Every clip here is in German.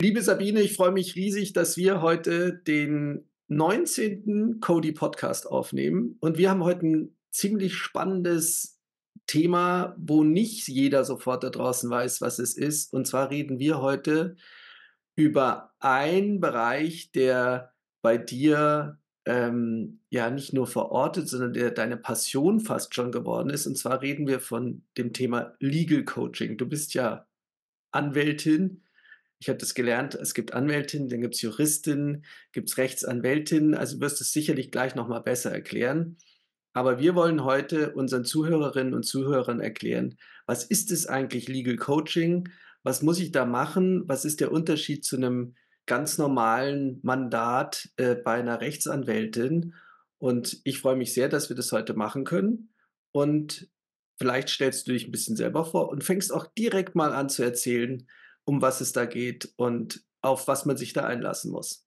Liebe Sabine, ich freue mich riesig, dass wir heute den 19. Cody Podcast aufnehmen. Und wir haben heute ein ziemlich spannendes Thema, wo nicht jeder sofort da draußen weiß, was es ist. Und zwar reden wir heute über einen Bereich, der bei dir ähm, ja nicht nur verortet, sondern der deine Passion fast schon geworden ist. Und zwar reden wir von dem Thema Legal Coaching. Du bist ja Anwältin ich habe das gelernt, es gibt Anwältinnen, dann gibt es Juristinnen, gibt es Rechtsanwältinnen, also wirst du es sicherlich gleich nochmal besser erklären. Aber wir wollen heute unseren Zuhörerinnen und Zuhörern erklären, was ist es eigentlich Legal Coaching? Was muss ich da machen? Was ist der Unterschied zu einem ganz normalen Mandat äh, bei einer Rechtsanwältin? Und ich freue mich sehr, dass wir das heute machen können. Und vielleicht stellst du dich ein bisschen selber vor und fängst auch direkt mal an zu erzählen, um was es da geht und auf was man sich da einlassen muss.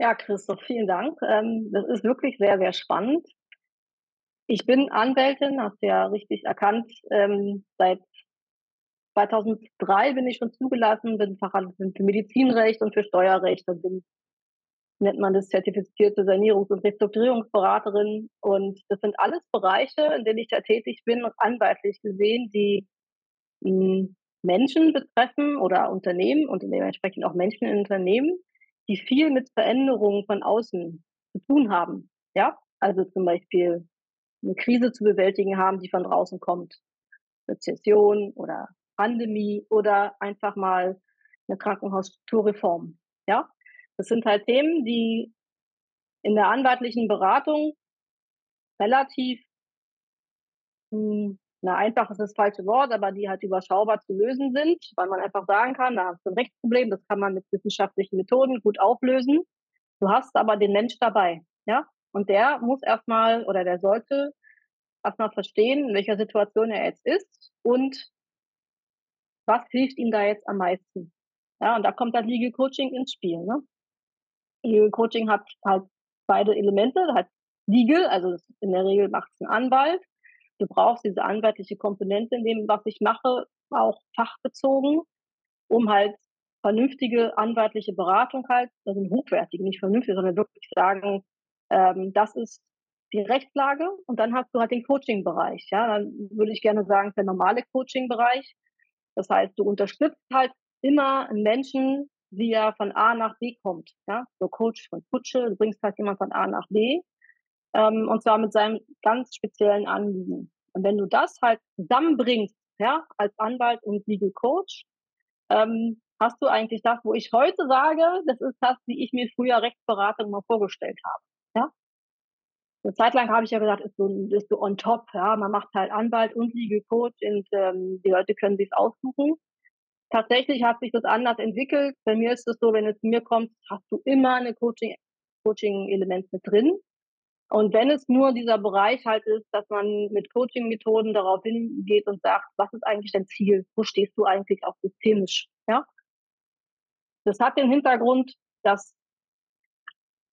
Ja, Christoph, vielen Dank. Ähm, das ist wirklich sehr, sehr spannend. Ich bin Anwältin, hast du ja richtig erkannt. Ähm, seit 2003 bin ich schon zugelassen, bin Fachanwältin für Medizinrecht und für Steuerrecht und bin, nennt man das, zertifizierte Sanierungs- und Restrukturierungsberaterin. Und das sind alles Bereiche, in denen ich da tätig bin, anwaltlich gesehen, die hm, Menschen betreffen oder Unternehmen und dementsprechend auch Menschen in Unternehmen, die viel mit Veränderungen von außen zu tun haben. Ja, also zum Beispiel eine Krise zu bewältigen haben, die von draußen kommt. Rezession oder Pandemie oder einfach mal eine Krankenhausstrukturreform. Ja, das sind halt Themen, die in der anwaltlichen Beratung relativ hm, na, einfach ist das falsche Wort, aber die halt überschaubar zu lösen sind, weil man einfach sagen kann, da hast du ein Rechtsproblem, das kann man mit wissenschaftlichen Methoden gut auflösen. Du hast aber den Mensch dabei, ja? Und der muss erstmal oder der sollte erstmal verstehen, in welcher Situation er jetzt ist und was hilft ihm da jetzt am meisten. Ja, und da kommt dann Legal Coaching ins Spiel. Ne? Legal Coaching hat halt beide Elemente, hat Legal, also in der Regel macht es ein Anwalt du brauchst diese anwaltliche Komponente in dem, was ich mache, auch fachbezogen, um halt vernünftige anwaltliche Beratung halt, also hochwertige, nicht vernünftig, sondern wirklich sagen, ähm, das ist die Rechtslage und dann hast du halt den Coaching-Bereich. Ja, dann würde ich gerne sagen, der normale Coaching-Bereich. Das heißt, du unterstützt halt immer einen Menschen, wie er von A nach B kommt. Ja, so Coach von Kutsche, du bringst halt jemand von A nach B ähm, und zwar mit seinem ganz speziellen Anliegen. Und wenn du das halt zusammenbringst, ja, als Anwalt und Legal Coach, ähm, hast du eigentlich das, wo ich heute sage, das ist das, wie ich mir früher Rechtsberatung mal vorgestellt habe. Ja? Eine Zeit lang habe ich ja gesagt, ist so, ist so on top, ja, man macht halt Anwalt und Legal Coach und ähm, die Leute können sich aussuchen. Tatsächlich hat sich das anders entwickelt. Bei mir ist es so, wenn es zu mir kommt, hast du immer eine Coaching, Coaching-Element mit drin. Und wenn es nur dieser Bereich halt ist, dass man mit Coaching-Methoden darauf hingeht und sagt, was ist eigentlich dein Ziel? Wo stehst du eigentlich auch systemisch? Ja? Das hat den Hintergrund, dass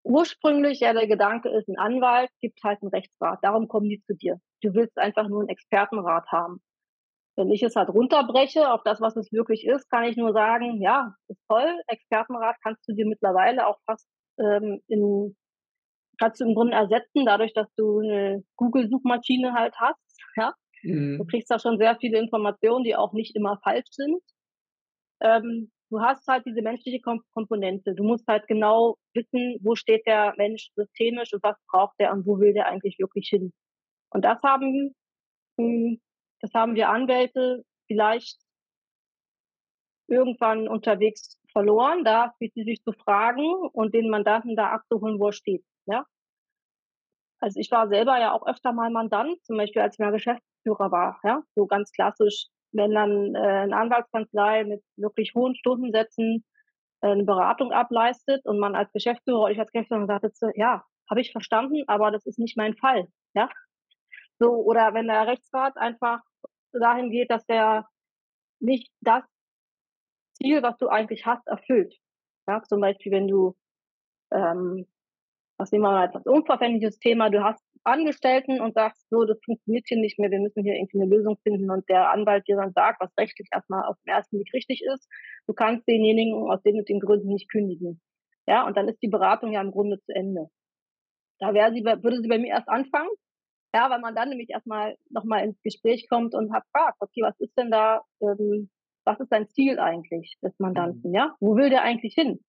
ursprünglich ja der Gedanke ist, ein Anwalt gibt halt einen Rechtsrat. Darum kommen die zu dir. Du willst einfach nur einen Expertenrat haben. Wenn ich es halt runterbreche auf das, was es wirklich ist, kann ich nur sagen, ja, ist toll. Expertenrat kannst du dir mittlerweile auch fast ähm, in kannst du im Grunde ersetzen, dadurch, dass du eine Google-Suchmaschine halt hast. Ja? Mhm. Du kriegst da schon sehr viele Informationen, die auch nicht immer falsch sind. Ähm, du hast halt diese menschliche Kom Komponente. Du musst halt genau wissen, wo steht der Mensch systemisch und was braucht der und wo will der eigentlich wirklich hin. Und das haben, hm, das haben wir Anwälte vielleicht irgendwann unterwegs verloren, da spezifisch zu fragen und den Mandanten da abzuholen, wo er steht. Ja? Also ich war selber ja auch öfter mal Mandant, zum Beispiel als ich mal Geschäftsführer war, ja, so ganz klassisch, wenn dann äh, eine Anwaltskanzlei mit wirklich hohen Stundensätzen äh, eine Beratung ableistet und man als Geschäftsführer oder ich als Geschäftsführer sagte, ja, habe ich verstanden, aber das ist nicht mein Fall, ja. So, oder wenn der Rechtsrat einfach dahin geht, dass der nicht das Ziel, was du eigentlich hast, erfüllt. Ja, zum Beispiel, wenn du ähm, was nehmen wir mal als unverfängliches Thema, du hast Angestellten und sagst, so, das funktioniert hier nicht mehr, wir müssen hier irgendwie eine Lösung finden und der Anwalt dir dann sagt, was rechtlich erstmal auf den ersten Weg richtig ist, du kannst denjenigen aus den und den Gründen nicht kündigen. Ja, und dann ist die Beratung ja im Grunde zu Ende. Da wäre sie, würde sie bei mir erst anfangen, ja, weil man dann nämlich erstmal nochmal ins Gespräch kommt und hat fragt, okay, was ist denn da, ähm, was ist dein Ziel eigentlich des Mandanten, mhm. ja? Wo will der eigentlich hin?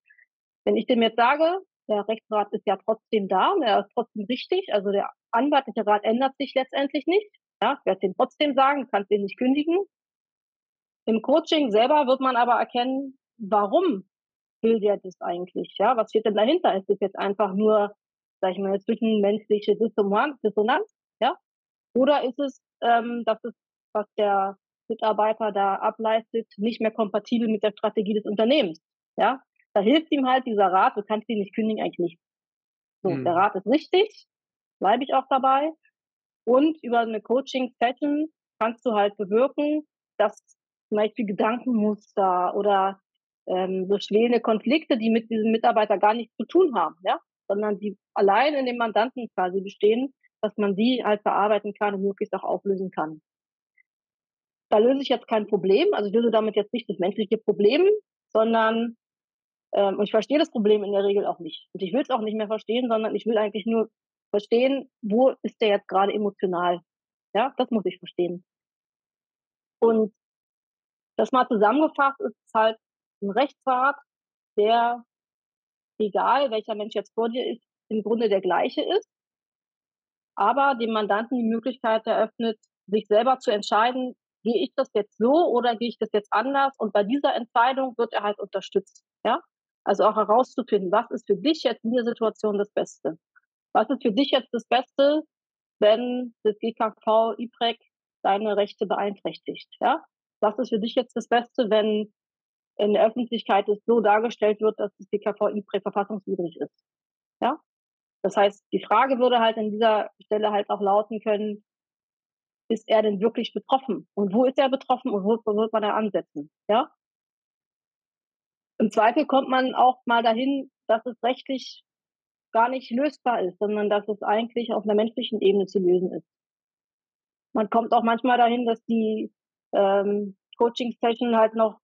Wenn ich dem jetzt sage, der Rechtsrat ist ja trotzdem da und er ist trotzdem richtig, also der anwaltliche Rat ändert sich letztendlich nicht, ja, ich werde den trotzdem sagen, kannst den nicht kündigen. Im Coaching selber wird man aber erkennen, warum will der das eigentlich, ja? Was steht denn dahinter? Ist das jetzt einfach nur, sag ich mal, zwischenmenschliche Dissonanz ja? Oder ist es, ähm, dass es, was der Mitarbeiter da ableistet, nicht mehr kompatibel mit der Strategie des Unternehmens? Ja? Da hilft ihm halt dieser Rat, du kannst ihn nicht kündigen, eigentlich nicht. So, mhm. der Rat ist richtig, bleibe ich auch dabei. Und über eine Coaching-Session kannst du halt bewirken, dass zum Beispiel Gedankenmuster oder ähm, so schwelende Konflikte, die mit diesem Mitarbeiter gar nichts zu tun haben, ja, sondern die allein in dem Mandanten quasi bestehen, dass man die halt bearbeiten kann und möglichst auch auflösen kann. Da löse ich jetzt kein Problem, also ich löse damit jetzt nicht das menschliche Problem, sondern ähm, und ich verstehe das Problem in der Regel auch nicht. Und ich will es auch nicht mehr verstehen, sondern ich will eigentlich nur verstehen, wo ist der jetzt gerade emotional. Ja, das muss ich verstehen. Und das mal zusammengefasst ist halt ein Rechtsrat, der, egal welcher Mensch jetzt vor dir ist, im Grunde der gleiche ist aber dem Mandanten die Möglichkeit eröffnet, sich selber zu entscheiden, gehe ich das jetzt so oder gehe ich das jetzt anders? Und bei dieser Entscheidung wird er halt unterstützt. Ja? Also auch herauszufinden, was ist für dich jetzt in der Situation das Beste? Was ist für dich jetzt das Beste, wenn das GKV IPREC deine Rechte beeinträchtigt? Ja? Was ist für dich jetzt das Beste, wenn in der Öffentlichkeit es so dargestellt wird, dass das GKV IPREC verfassungswidrig ist? Ja? Das heißt, die Frage würde halt an dieser Stelle halt auch lauten können, ist er denn wirklich betroffen? Und wo ist er betroffen und wo, wird man da ansetzen? Ja? Im Zweifel kommt man auch mal dahin, dass es rechtlich gar nicht lösbar ist, sondern dass es eigentlich auf einer menschlichen Ebene zu lösen ist. Man kommt auch manchmal dahin, dass die ähm, Coaching-Session halt noch,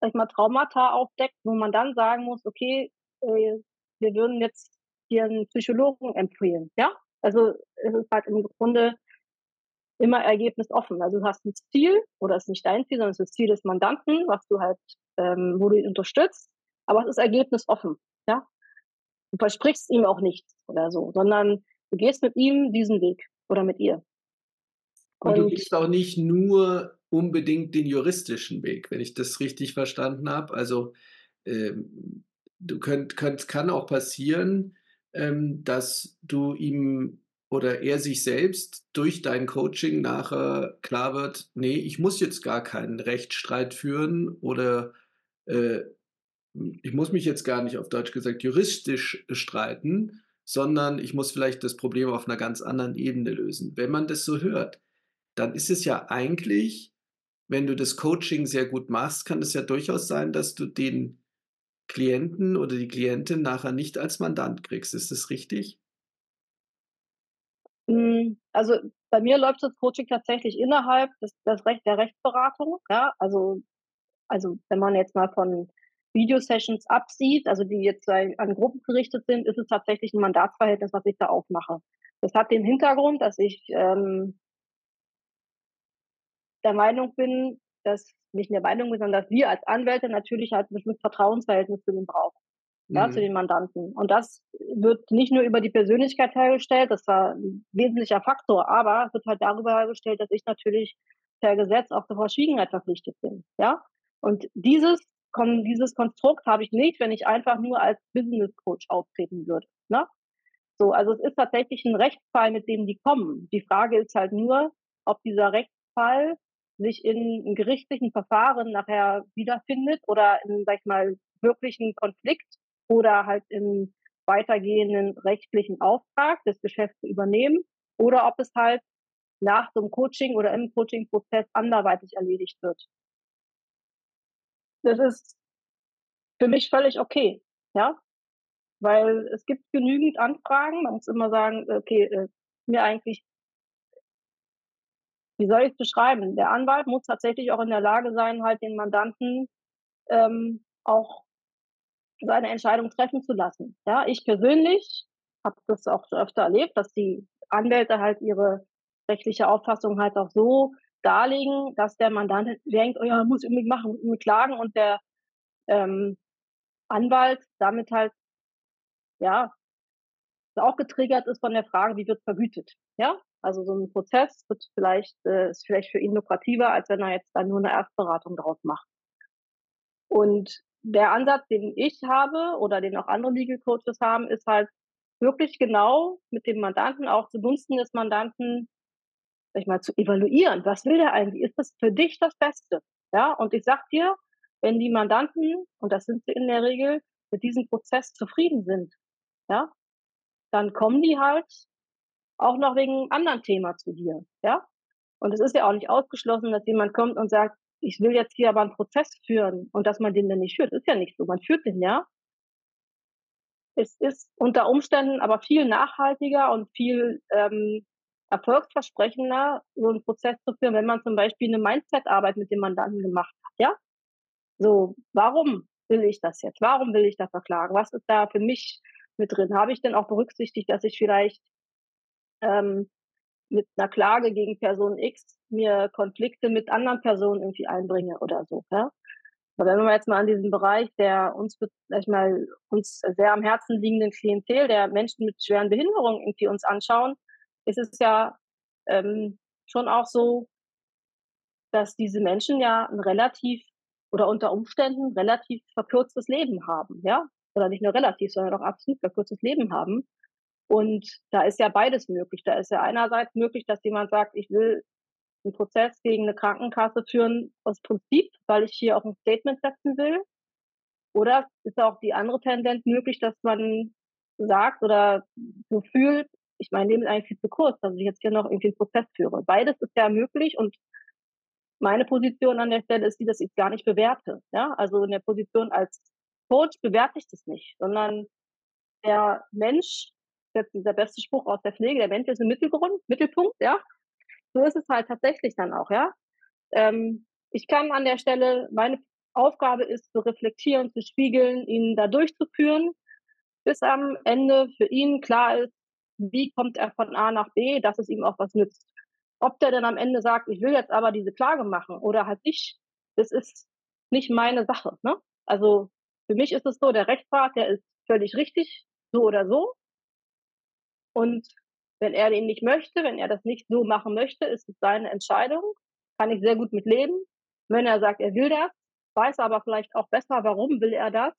sag ich mal, Traumata aufdeckt, wo man dann sagen muss, okay, äh, wir würden jetzt dir einen Psychologen empfehlen. Ja, also es ist halt im Grunde immer ergebnisoffen. Also du hast ein Ziel oder es ist nicht dein Ziel, sondern es ist das Ziel des Mandanten, was du halt, ähm, wo du ihn unterstützt, aber es ist ergebnisoffen. Ja, du versprichst ihm auch nichts oder so, sondern du gehst mit ihm diesen Weg oder mit ihr. Und, und du gehst auch nicht nur unbedingt den juristischen Weg, wenn ich das richtig verstanden habe. Also ähm, du könnt, könnt, kann auch passieren, ähm, dass du ihm oder er sich selbst durch dein Coaching nachher klar wird, nee, ich muss jetzt gar keinen Rechtsstreit führen oder äh, ich muss mich jetzt gar nicht auf Deutsch gesagt juristisch streiten, sondern ich muss vielleicht das Problem auf einer ganz anderen Ebene lösen. Wenn man das so hört, dann ist es ja eigentlich, wenn du das Coaching sehr gut machst, kann es ja durchaus sein, dass du den Klienten oder die Klientin nachher nicht als Mandant kriegst. Ist das richtig? Hm, also bei mir läuft das Coaching tatsächlich innerhalb des, des Recht, der Rechtsberatung. Ja, also, also wenn man jetzt mal von Videosessions absieht, also die jetzt an Gruppen gerichtet sind, ist es tatsächlich ein Mandatsverhältnis, was ich da aufmache. Das hat den Hintergrund, dass ich ähm, der Meinung bin, dass nicht in der Meinung sondern dass wir als Anwälte natürlich halt ein bestimmtes Vertrauensverhältnis zu den brauchen, mhm. ja, zu den Mandanten. Und das wird nicht nur über die Persönlichkeit hergestellt, das war ein wesentlicher Faktor, aber es wird halt darüber hergestellt, dass ich natürlich per Gesetz auch zur Verschwiegenheit verpflichtet bin, ja. Und dieses, dieses Konstrukt habe ich nicht, wenn ich einfach nur als Business Coach auftreten würde, ne? So, also es ist tatsächlich ein Rechtsfall, mit dem die kommen. Die Frage ist halt nur, ob dieser Rechtsfall sich in gerichtlichen Verfahren nachher wiederfindet oder in, sag ich mal, wirklichen Konflikt oder halt im weitergehenden rechtlichen Auftrag des Geschäfts zu übernehmen oder ob es halt nach dem Coaching oder im Coaching-Prozess anderweitig erledigt wird. Das ist für mich völlig okay, ja, weil es gibt genügend Anfragen. Man muss immer sagen, okay, äh, mir eigentlich wie soll ich's beschreiben? Der Anwalt muss tatsächlich auch in der Lage sein, halt den Mandanten, ähm, auch seine Entscheidung treffen zu lassen. Ja, ich persönlich habe das auch schon öfter erlebt, dass die Anwälte halt ihre rechtliche Auffassung halt auch so darlegen, dass der Mandant denkt: „Oh ja, muss ich unbedingt machen, muss unbedingt klagen“ und der, ähm, Anwalt damit halt ja auch getriggert ist von der Frage: „Wie wird vergütet?“ Ja? Also, so 'n Prozess wird vielleicht äh, ist vielleicht für ihn lukrativer, als wenn er jetzt da nur 'ne Erstberatung draus macht. Und der Ansatz, den ich habe oder den auch andere Legal Coaches haben, ist halt wirklich genau mit dem Mandanten auch zugunsten des Mandanten, sage ich mal, zu evaluieren. Was will der eigentlich? Ist das für dich das Beste? Ja, und ich sage dir, wenn die Mandanten, und das sind sie in der Regel, mit diesem Prozess zufrieden sind, ja, dann kommen die halt auch noch wegen 'nem anderen Thema zu dir, ja? Und es ist ja auch nicht ausgeschlossen, dass jemand kommt und sagt: „Ich will jetzt hier aber 'n Prozess führen“ und dass man den dann nicht führt. Ist ja nicht so, man führt den ja. Es ist unter Umständen aber viel nachhaltiger und viel, ähm, erfolgsversprechender, so 'n Prozess zu führen, wenn man zum Beispiel 'ne Mindset-Arbeit mit dem Mandanten gemacht hat, ja? So, warum will ich das jetzt? Warum will ich da verklagen? Was ist da für mich mit drin? Habe ich denn auch berücksichtigt, dass ich vielleicht, ähm, mit 'ner Klage gegen Person X mir Konflikte mit anderen Personen irgendwie einbringe oder so, ja? Aber wenn wir jetzt mal an diesen Bereich der uns be sage ich mal, uns sehr am Herzen liegenden Klientel der Menschen mit schweren Behinderungen irgendwie uns anschauen, ist es ja, ähm, schon auch so dass diese Menschen ja 'n relativ oder unter Umständen relativ verkürztes Leben haben, ja? Oder nicht nur relativ, sondern auch absolut verkürztes Leben haben. Und da ist ja beides möglich. Da ist ja einerseits möglich, dass jemand sagt: „Ich will 'n Prozess gegen 'ne Krankenkasse führen aus Prinzip, weil ich hier auch 'n Statement setzen will.“ Oder ist auch die andere Tendenz möglich, dass man sagt oder so fühlt: „Ich mein Leben ist eigentlich viel zu kurz, dass ich jetzt hier noch irgendwie 'n Prozess führe.“ Beides ist ja möglich und meine Position an der Stelle ist die, dass ich's gar nicht bewerte, ja? Also, in der Position als Coach bewerte ich das nicht, sondern der Mensch jetzt dieser beste Spruch aus der Pflege: „Der Mensch ist im Mittelgrund Mittelpunkt“, ja? So ist es halt tatsächlich dann auch, ja? Ähm, ich kann an der Stelle meine Aufgabe ist zu reflektieren, zu spiegeln, ihn da durchzuführen, bis am Ende für ihn klar ist, wie kommt er von A nach B, dass es ihm auch was nützt. Ob der dann am Ende sagt: „Ich will jetzt aber diese Klage machen“ oder halt nicht, das ist nicht meine Sache, ne? Also, für mich ist es so, der Rechtsrat, der ist völlig richtig, so oder so. Und wenn er den nicht möchte, wenn er das nicht so machen möchte, ist es seine Entscheidung, kann ich sehr gut mit leben. Wenn er sagt, er will das, weiß aber vielleicht auch besser, warum will er das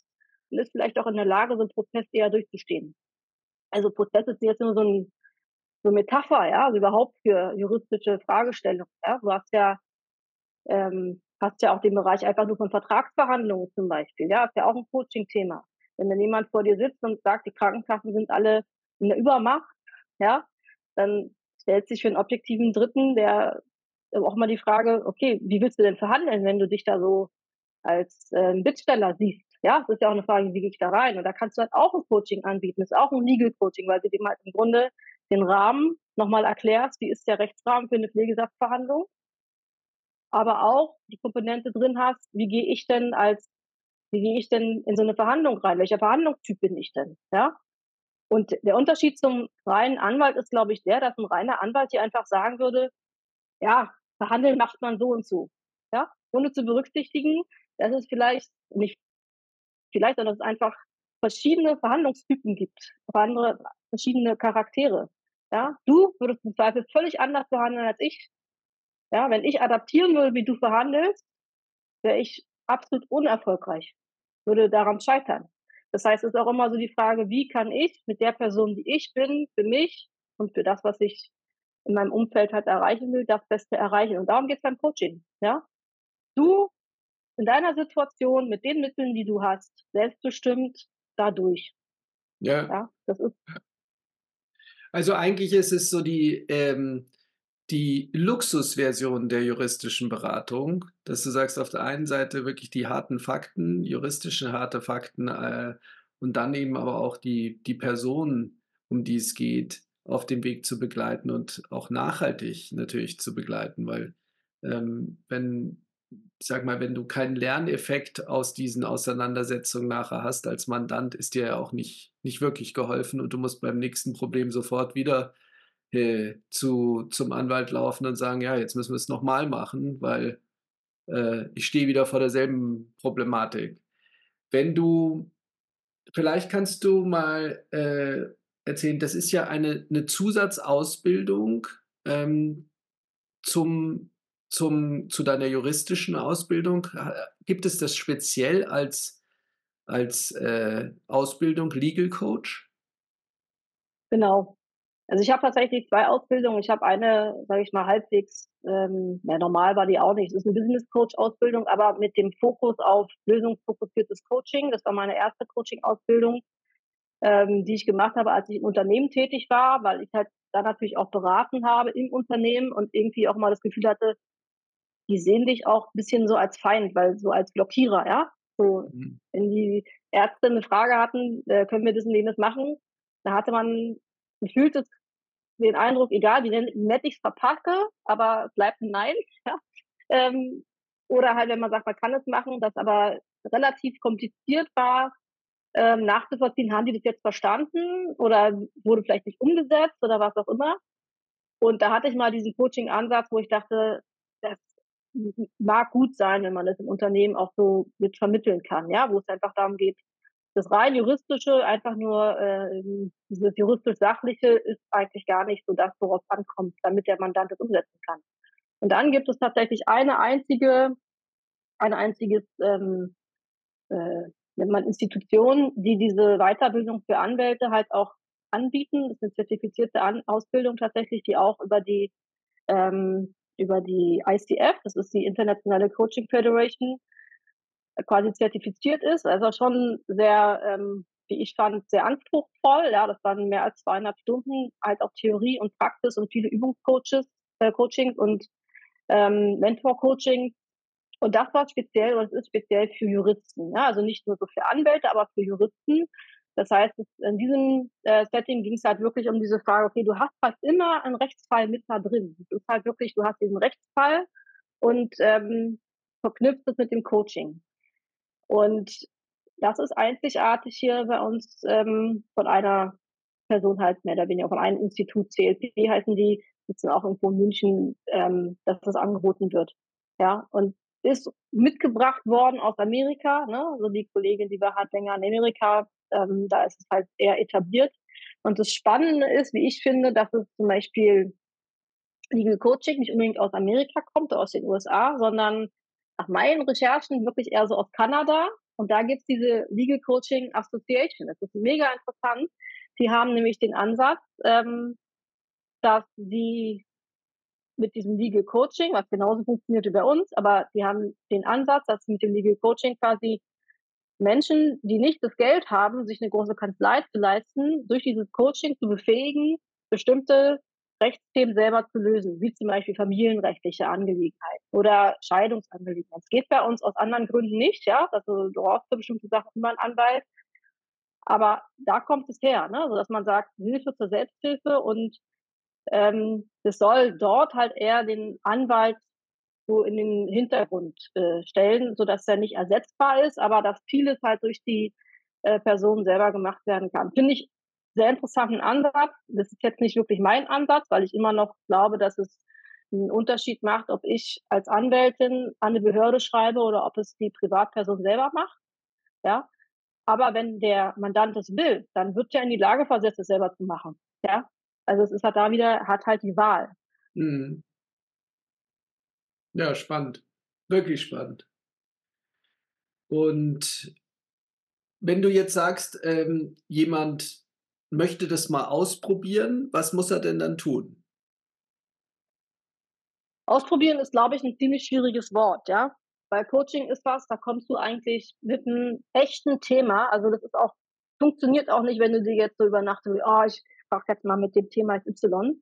und ist vielleicht auch in der Lage, so 'n Prozess eher durchzustehen. Also, Prozesse sind jetzt nur so 'n so Metapher, ja, also überhaupt für juristische Fragestellungen, ja? Du hast ja ähm, hast ja auch den Bereich einfach nur von Vertragsverhandlungen zum Beispiel, ja? Ist ja auch 'n Coaching-Thema. Wenn dann jemand vor dir sitzt und sagt, die Krankenkassen sind alle in der Übermacht, ja, dann stellt sich für 'n objektiven Dritten, der auch mal die Frage: „Okay, wie willst du denn verhandeln, wenn du dich da so als, ähm, Bittsteller siehst?“ Ja, das ist ja auch 'ne Frage, wie gehe ich da rein? Und da kannst du halt auch 'n Coaching anbieten. Ist auch 'n Legal Coaching, weil du dem halt im Grunde den Rahmen noch mal erklärst, wie ist der Rechtsrahmen für 'ne Pflegesatzverhandlung aber auch die Komponente drin hast: „Wie gehe ich denn als wie gehe ich denn in so 'ne Verhandlung rein? Welcher Verhandlungstyp bin ich denn?“ Ja? Und der Unterschied zum reinen Anwalt ist, glaube ich, der, dass 'n reiner Anwalt dir einfach sagen würde: „Ja, verhandeln macht man so und so“, ja? Ohne zu berücksichtigen, dass es vielleicht nicht vielleicht, sondern dass es einfach verschiedene Verhandlungstypen gibt, andere verschiedene Charaktere, ja? Du würdest im Zweifel völlig anders verhandeln als ich. Ja, wenn ich adaptieren würde, wie du verhandelst, wäre ich absolut unerfolgreich, würde daran scheitern. Das heißt, es ist auch immer so die Frage: „Wie kann ich mit der Person, die ich bin, für mich und für das, was ich in meinem Umfeld halt erreichen will, das Beste erreichen?“ Und darum geht's beim Coaching, ja? Du in deiner Situation mit den Mitteln, die du hast, selbstbestimmt da durch. Ja. Ja, das ist. Also, eigentlich ist es so die ähm, die Luxusversion der juristischen Beratung, dass du sagst, auf der einen Seite wirklich die harten Fakten, juristische harte Fakten, äh, und dann eben aber auch die die Person, um die es geht, auf dem Weg zu begleiten und auch nachhaltig natürlich zu begleiten, weil ähm, wenn, sag mal, wenn du keinen Lerneffekt aus diesen Auseinandersetzungen nachher hast als Mandant, ist dir ja auch nicht, nicht wirklich geholfen und du musst beim nächsten Problem sofort wieder äh, zu, zum Anwalt laufen und sagen, ja, jetzt müssen wir es nochmal machen, weil äh, ich stehe wieder vor derselben Problematik. Wenn du, vielleicht kannst du mal äh, erzählen, das ist ja eine, eine Zusatzausbildung ähm, zum, zum, zu deiner juristischen Ausbildung. Gibt es das speziell als, als äh, Ausbildung Legal Coach? Genau. Also ich habe tatsächlich zwei Ausbildungen. Ich habe eine, sage ich mal, halbwegs, ähm, ja, normal war die auch nicht. Es ist eine Business Coach Ausbildung, aber mit dem Fokus auf lösungsfokussiertes Coaching. Das war meine erste Coaching-Ausbildung ähm, die ich gemacht habe, als ich im Unternehmen tätig war, weil ich halt da natürlich auch beraten habe im Unternehmen und irgendwie auch mal das Gefühl hatte, die sehen dich auch ein bisschen so als Feind, weil so als Blockierer, ja. So, mhm. wenn die Ärzte eine Frage hatten, äh, können wir das und jenes machen, da hatte man gefühlt den Eindruck, egal wie nett ich es verpacke, aber es bleibt ein Nein. Ja? Ähm, oder halt, wenn man sagt, man kann es machen, das aber relativ kompliziert war, ähm, nachzuvollziehen, haben die das jetzt verstanden oder wurde vielleicht nicht umgesetzt oder was auch immer. Und da hatte ich mal diesen Coaching-Ansatz, wo ich dachte, das mag gut sein, wenn man das im Unternehmen auch so mit vermitteln kann, ja, wo es einfach darum geht, das rein juristische, einfach nur äh, dieses juristisch-sachliche ist eigentlich gar nicht so das, worauf es ankommt, damit der Mandant es umsetzen kann. Und dann gibt es tatsächlich eine einzige, ein einziges ähm, äh, nennt man Institutionen, die diese Weiterbildung für Anwälte halt auch anbieten. Das ist eine zertifizierte An Ausbildung tatsächlich, die auch über die ähm, über die ICF, das ist die Internationale Coaching Federation, quasi zertifiziert ist. Also schon sehr, ähm, wie ich fand, sehr anspruchsvoll. Ja, das waren mehr als zweieinhalb Stunden, halt auch Theorie und Praxis und viele Übungscoaches, äh, Coachings und ähm, Mentor-Coachings und das war speziell, und es ist speziell für Juristen. Ja? Also nicht nur so für Anwälte, aber für Juristen. Das heißt, in diesem äh, Setting ging es halt wirklich um diese Frage, okay, du hast fast immer einen Rechtsfall mit da drin. Es ist halt wirklich, du hast diesen Rechtsfall und ähm, verknüpft es mit dem Coaching. Und das ist einzigartig hier bei uns ähm, von einer Person halt mehr oder weniger, von einem Institut, CLP heißen die, sitzen auch irgendwo in München, ähm, dass das angeboten wird. Ja, und ist mitgebracht worden aus Amerika. Ne? Also die Kollegin, die war halt länger in Amerika, ähm, da ist es halt eher etabliert. Und das Spannende ist, wie ich finde, dass es zum Beispiel Legal Coaching nicht unbedingt aus Amerika kommt oder aus den USA, sondern nach meinen Recherchen wirklich eher so aus Kanada. Und da gibt es diese Legal Coaching Association. Das ist mega interessant. Die haben nämlich den Ansatz, ähm, dass sie mit diesem Legal Coaching, was genauso funktioniert wie bei uns, aber die haben den Ansatz, dass sie mit dem Legal Coaching quasi Menschen, die nicht das Geld haben, sich eine große Kanzlei zu leisten, durch dieses Coaching zu befähigen, bestimmte Rechtsthemen selber zu lösen, wie zum Beispiel familienrechtliche Angelegenheiten oder Scheidungsangelegenheiten. Es geht bei uns aus anderen Gründen nicht, ja. Also du brauchst für bestimmte Sachen immer einen Anwalt. Aber da kommt es her, ne? Also, dass man sagt, Hilfe zur Selbsthilfe und ähm, das soll dort halt eher den Anwalt so in den Hintergrund äh, stellen, so dass er nicht ersetzbar ist, aber dass vieles halt durch die äh, Person selber gemacht werden kann. Finde ich sehr interessanten Ansatz. Das ist jetzt nicht wirklich mein Ansatz, weil ich immer noch glaube, dass es einen Unterschied macht, ob ich als Anwältin an eine Behörde schreibe oder ob es die Privatperson selber macht. Ja. Aber wenn der Mandant es will, dann wird er in die Lage versetzt, es selber zu machen. Ja. Also es ist halt da wieder, hat halt die Wahl. Mhm. Ja, spannend. Wirklich spannend. Und wenn du jetzt sagst, ähm, jemand möchte das mal ausprobieren, was muss er denn dann tun? Ausprobieren ist, glaube ich, ein ziemlich schwieriges Wort, ja. Weil Coaching ist was, da kommst du eigentlich mit einem echten Thema. Also das ist auch, funktioniert auch nicht, wenn du dir jetzt so über Nacht, oh, ich frag jetzt mal mit dem Thema Y,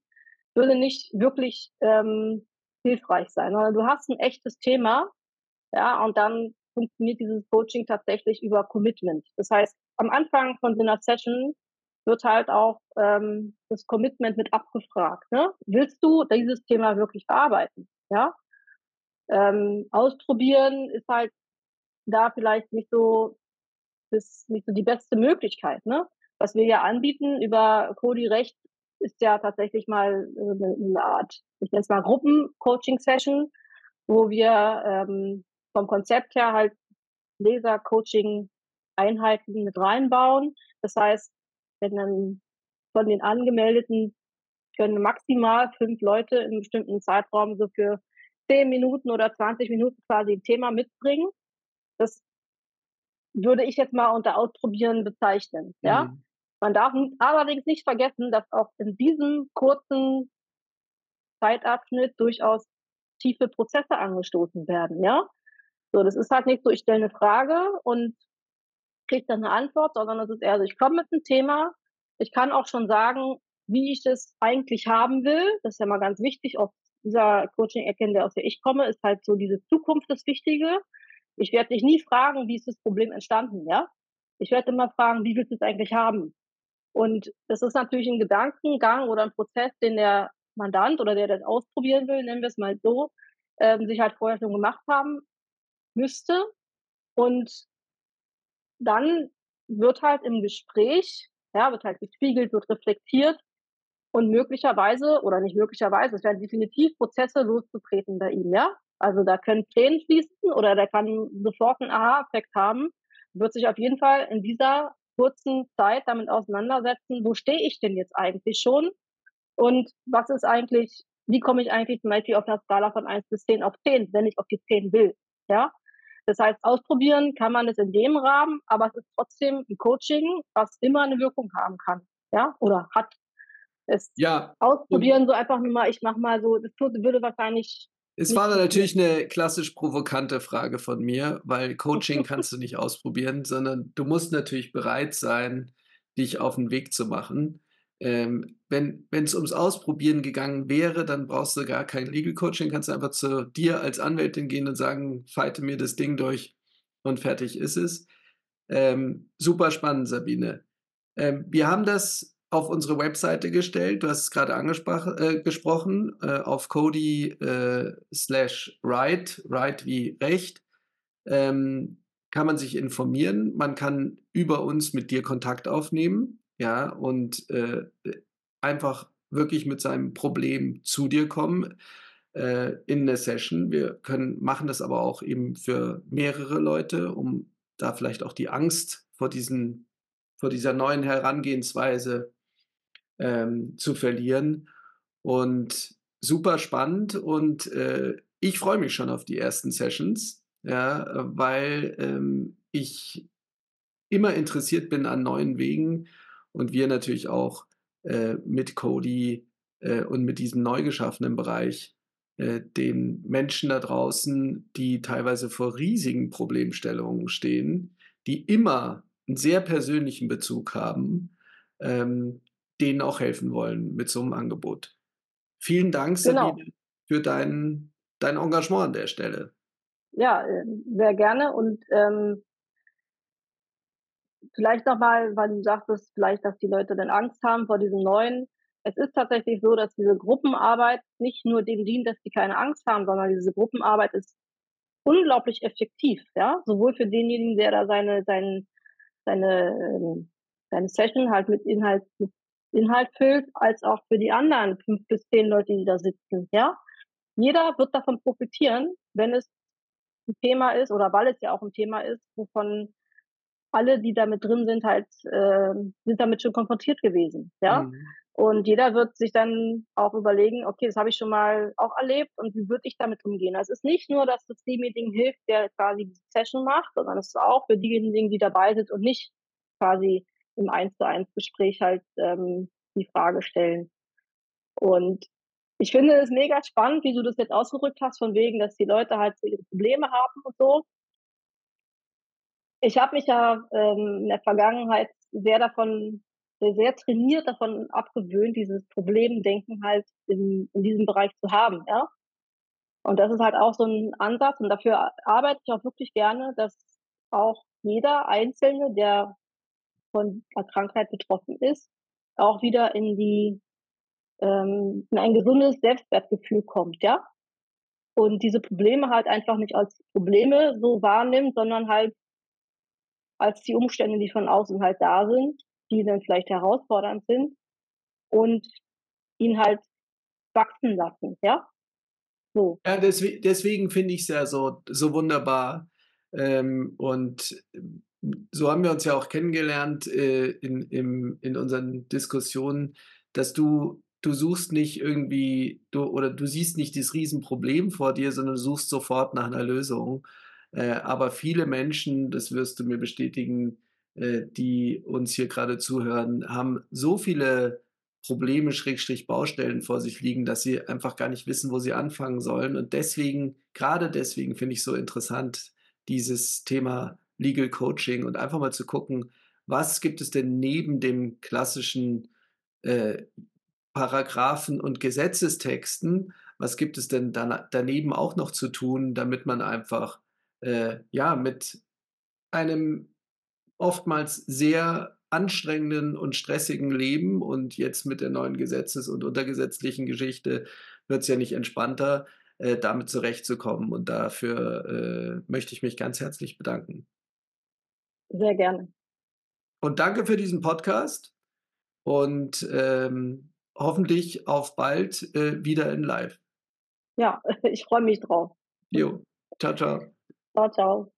würde nicht wirklich ähm, hilfreich sein, sondern du hast ein echtes Thema, ja, und dann funktioniert dieses Coaching tatsächlich über Commitment. Das heißt, am Anfang von so einer Session wird halt auch ähm, das Commitment mit abgefragt. Ne? Willst du dieses Thema wirklich bearbeiten? Ja. Ähm, ausprobieren ist halt da vielleicht nicht so, ist nicht so die beste Möglichkeit. Ne? Was wir ja anbieten über Cody Recht ist ja tatsächlich mal eine, eine Art, ich nenne es mal Gruppen-Coaching-Session, wo wir ähm, vom Konzept her halt Laser-Coaching-Einheiten mit reinbauen. Das heißt, wenn dann von den Angemeldeten können maximal fünf Leute in einem bestimmten Zeitraum so für zehn Minuten oder 20 Minuten quasi ein Thema mitbringen. Das würde ich jetzt mal unter Ausprobieren bezeichnen. Ja, mhm. man darf allerdings nicht vergessen, dass auch in diesem kurzen Zeitabschnitt durchaus tiefe Prozesse angestoßen werden. Ja, so das ist halt nicht so, ich stelle eine Frage und kriege dann eine Antwort, sondern es ist eher so, ich komme mit einem Thema, ich kann auch schon sagen, wie ich das eigentlich haben will. Das ist ja mal ganz wichtig. Aus dieser Coaching-Ecke, in der aus der ich komme, ist halt so diese Zukunft das Wichtige. Ich werde dich nie fragen, wie ist das Problem entstanden, ja? Ich werde immer fragen, wie willst du es eigentlich haben? Und das ist natürlich ein Gedankengang oder ein Prozess, den der Mandant oder der das ausprobieren will, nennen wir es mal so, ähm, sich halt vorher schon gemacht haben müsste. Und dann wird halt im Gespräch, ja, wird halt gespiegelt, wird reflektiert und möglicherweise oder nicht möglicherweise, es werden definitiv Prozesse loszutreten bei ihm, ja. Also da können Tränen fließen oder der kann sofort einen Aha-Effekt haben, wird sich auf jeden Fall in dieser kurzen Zeit damit auseinandersetzen, wo stehe ich denn jetzt eigentlich schon und was ist eigentlich, wie komme ich eigentlich zum Beispiel auf einer Skala von 1 bis 10 auf 10, wenn ich auf die 10 will, ja. Das heißt, ausprobieren kann man es in dem Rahmen, aber es ist trotzdem ein Coaching, was immer eine Wirkung haben kann, ja, oder hat. Es ja. ausprobieren so einfach nur mal, ich mach mal so, das würde wahrscheinlich es war natürlich eine klassisch provokante Frage von mir, weil Coaching kannst du nicht ausprobieren, sondern du musst natürlich bereit sein, dich auf den Weg zu machen. Ähm, wenn es ums Ausprobieren gegangen wäre, dann brauchst du gar kein Legal Coaching, kannst du einfach zu dir als Anwältin gehen und sagen, falte mir das Ding durch und fertig ist es. Ähm, super spannend, Sabine. Ähm, wir haben das auf unsere Webseite gestellt. Du hast es gerade angesprochen, äh, äh, auf Cody äh, slash right, right wie recht. Ähm, kann man sich informieren. Man kann über uns mit dir Kontakt aufnehmen ja, und äh, einfach wirklich mit seinem Problem zu dir kommen äh, in eine Session. Wir können machen das aber auch eben für mehrere Leute, um da vielleicht auch die Angst vor diesen vor dieser neuen Herangehensweise ähm, zu verlieren. Und super spannend und äh, ich freue mich schon auf die ersten Sessions, ja, weil ähm, ich immer interessiert bin an neuen Wegen und wir natürlich auch äh, mit Cody äh, und mit diesem neu geschaffenen Bereich äh, den Menschen da draußen, die teilweise vor riesigen Problemstellungen stehen, die immer einen sehr persönlichen Bezug haben, ähm, denen auch helfen wollen mit so einem Angebot. Vielen Dank, genau. Sabine, für dein, dein Engagement an der Stelle. Ja, äh, sehr gerne und ähm, vielleicht nochmal, weil du sagtest, vielleicht, dass die Leute dann Angst haben vor diesem neuen. Es ist tatsächlich so, dass diese Gruppenarbeit nicht nur dem dient, dass die keine Angst haben, sondern diese Gruppenarbeit ist unglaublich effektiv, ja, sowohl für denjenigen, der da seine, seine, seine, ähm, seine Session halt mit Inhalt, mit Inhalt füllt, als auch für die anderen fünf bis zehn Leute, die da sitzen, ja. Jeder wird davon profitieren, wenn es ein Thema ist oder weil es ja auch ein Thema ist, wovon alle, die damit drin sind, halt äh, sind damit schon konfrontiert gewesen, ja. Mhm. Und jeder wird sich dann auch überlegen, okay, das habe ich schon mal auch erlebt und wie würde ich damit umgehen? Also es ist nicht nur, dass das Team-Meeting hilft, der quasi die Session macht, sondern es ist auch für diejenigen, die dabei sind und nicht quasi im Eins zu eins Gespräch halt ähm, die Frage stellen. Und ich finde es mega spannend, wie du das jetzt ausgedrückt hast, von wegen, dass die Leute halt so ihre Probleme haben und so ich habe mich ja ähm, in der Vergangenheit sehr davon, sehr, sehr trainiert davon abgewöhnt, dieses Problemdenken halt in, in diesem Bereich zu haben, ja. Und das ist halt auch so ein Ansatz und dafür arbeite ich auch wirklich gerne, dass auch jeder Einzelne, der von einer Krankheit betroffen ist, auch wieder in die ähm, in ein gesundes Selbstwertgefühl kommt, ja? Und diese Probleme halt einfach nicht als Probleme so wahrnimmt, sondern halt als die Umstände, die von außen halt da sind, die dann vielleicht herausfordernd sind und ihn halt wachsen lassen, ja? So. Ja, deswegen, deswegen finde ich es ja so, so wunderbar. Ähm, und so haben wir uns ja auch kennengelernt äh, in, im, in unseren Diskussionen, dass du, du suchst nicht irgendwie, du, oder du siehst nicht das Riesenproblem vor dir, sondern du suchst sofort nach einer Lösung. Äh, aber viele Menschen, das wirst du mir bestätigen, äh, die uns hier gerade zuhören, haben so viele Probleme, Schrägstrich Baustellen vor sich liegen, dass sie einfach gar nicht wissen, wo sie anfangen sollen. Und deswegen, gerade deswegen finde ich so interessant, dieses Thema Legal Coaching und einfach mal zu gucken, was gibt es denn neben dem klassischen äh, Paragraphen und Gesetzestexten, was gibt es denn daneben auch noch zu tun, damit man einfach äh, ja mit einem oftmals sehr anstrengenden und stressigen Leben und jetzt mit der neuen Gesetzes- und untergesetzlichen Geschichte wird es ja nicht entspannter, äh, damit zurechtzukommen. Und dafür äh, möchte ich mich ganz herzlich bedanken. Sehr gerne. Und danke für diesen Podcast und ähm, hoffentlich auf bald äh, wieder in Live. Ja, ich freue mich drauf. Jo, ciao, ciao. Ciao, ciao.